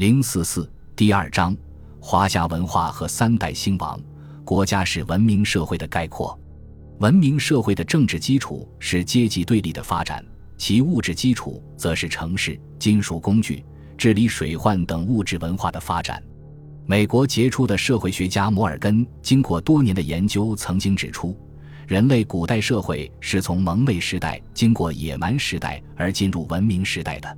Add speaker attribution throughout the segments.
Speaker 1: 零四四第二章：华夏文化和三代兴亡。国家是文明社会的概括。文明社会的政治基础是阶级对立的发展，其物质基础则是城市、金属工具、治理水患等物质文化的发展。美国杰出的社会学家摩尔根经过多年的研究，曾经指出，人类古代社会是从蒙昧时代经过野蛮时代而进入文明时代的。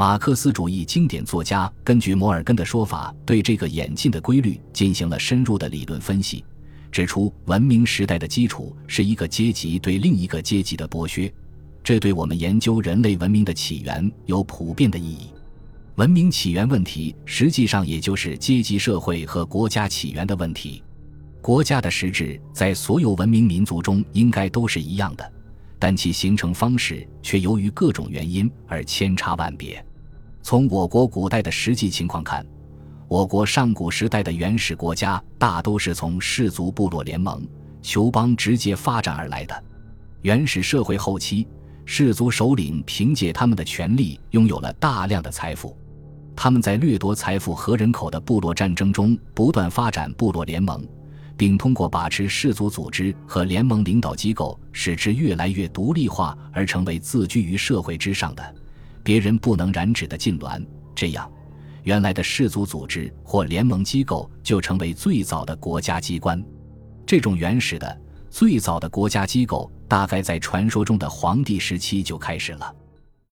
Speaker 1: 马克思主义经典作家根据摩尔根的说法，对这个演进的规律进行了深入的理论分析，指出文明时代的基础是一个阶级对另一个阶级的剥削，这对我们研究人类文明的起源有普遍的意义。文明起源问题实际上也就是阶级社会和国家起源的问题。国家的实质在所有文明民族中应该都是一样的，但其形成方式却由于各种原因而千差万别。从我国古代的实际情况看，我国上古时代的原始国家大都是从氏族部落联盟、酋邦直接发展而来的。原始社会后期，氏族首领凭借他们的权力拥有了大量的财富，他们在掠夺财富和人口的部落战争中不断发展部落联盟，并通过把持氏族组织和联盟领导机构，使之越来越独立化，而成为自居于社会之上的。别人不能染指的禁脔，这样，原来的氏族组织或联盟机构就成为最早的国家机关。这种原始的、最早的国家机构，大概在传说中的黄帝时期就开始了。